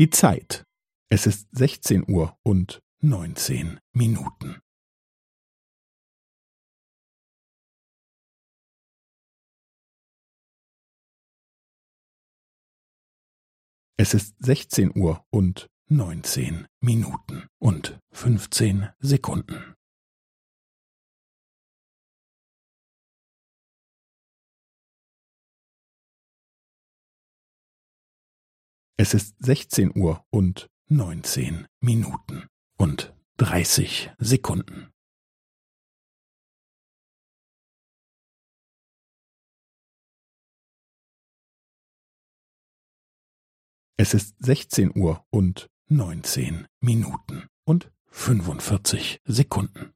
Die Zeit. Es ist sechzehn Uhr und neunzehn Minuten. Es ist sechzehn Uhr und neunzehn Minuten und fünfzehn Sekunden. Es ist sechzehn Uhr und neunzehn Minuten und dreißig Sekunden. Es ist sechzehn Uhr und neunzehn Minuten und fünfundvierzig Sekunden.